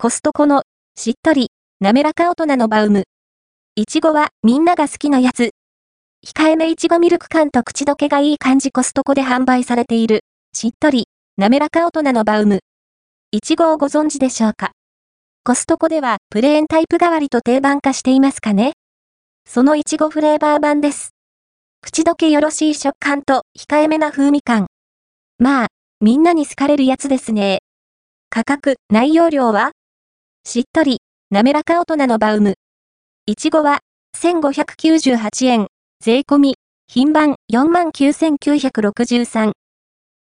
コストコの、しっとり、滑らか大人のバウム。いちごはみんなが好きなやつ。控えめいちごミルク感と口どけがいい感じコストコで販売されている、しっとり、滑らか大人のバウム。いちごをご存知でしょうか？コストコではプレーンタイプ代わりと定番化していますかね？そのいちごフレーバー版です。口どけよろしい食感と控えめな風味感。まあ、みんなに好かれるやつですね。価格、内容量は？しっとり、滑らか大人のバウム。いちごは、1598円、税込み、品番49,963。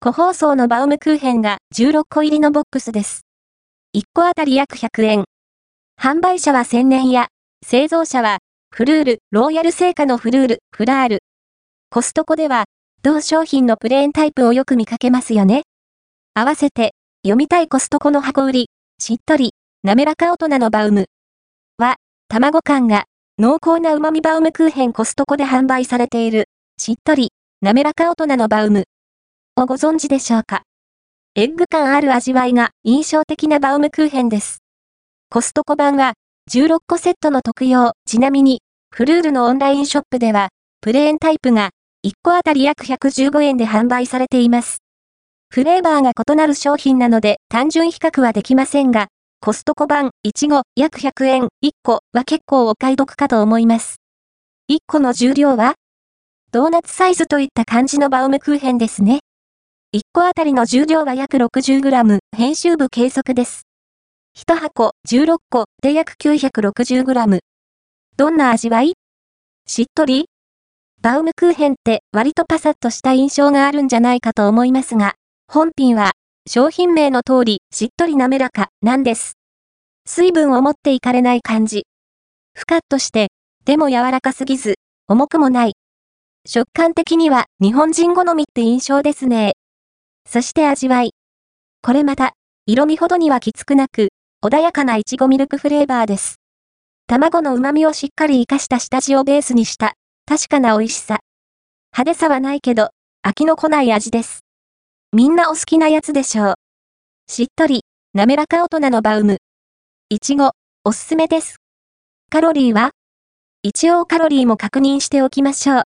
個包装のバウムクーヘンが16個入りのボックスです。1個あたり約100円。販売者は千年や、製造者は、フルール、ローヤル製菓のフルール、フラール。コストコでは、同商品のプレーンタイプをよく見かけますよね。合わせて、読みたいコストコの箱売り、しっとり、滑らか大人のバウム。は、卵感が、濃厚な旨味バウムクーヘンコストコで販売されている、しっとり、滑らか大人のバウム。をご存知でしょうか？エッグ感ある味わいが印象的なバウムクーヘンです。コストコ版は、16個セットの特用、ちなみに、フルールのオンラインショップでは、プレーンタイプが、1個あたり約115円で販売されています。フレーバーが異なる商品なので単純比較はできませんが、コストコ版、いちご、約100円、1個は結構お買い得かと思います。1個の重量は？ドーナツサイズといった感じのバウムクーヘンですね。1個あたりの重量は約 60g、編集部計測です。1箱16個で約 960g。どんな味わい？しっとり？バウムクーヘンって割とパサッとした印象があるんじゃないかと思いますが、本品は商品名の通り、しっとり滑らか、なんです。水分を持っていかれない感じ。ふかっとして、でも柔らかすぎず、重くもない。食感的には日本人好みって印象ですね。そして味わい。これまた、色味ほどにはきつくなく、穏やかないちごミルクフレーバーです。卵の旨味をしっかり活かした下地をベースにした、確かな美味しさ。派手さはないけど、飽きのこない味です。みんなお好きなやつでしょう。しっとり、滑らか大人のバウム。いちご、おすすめです。カロリーは？一応カロリーも確認しておきましょう。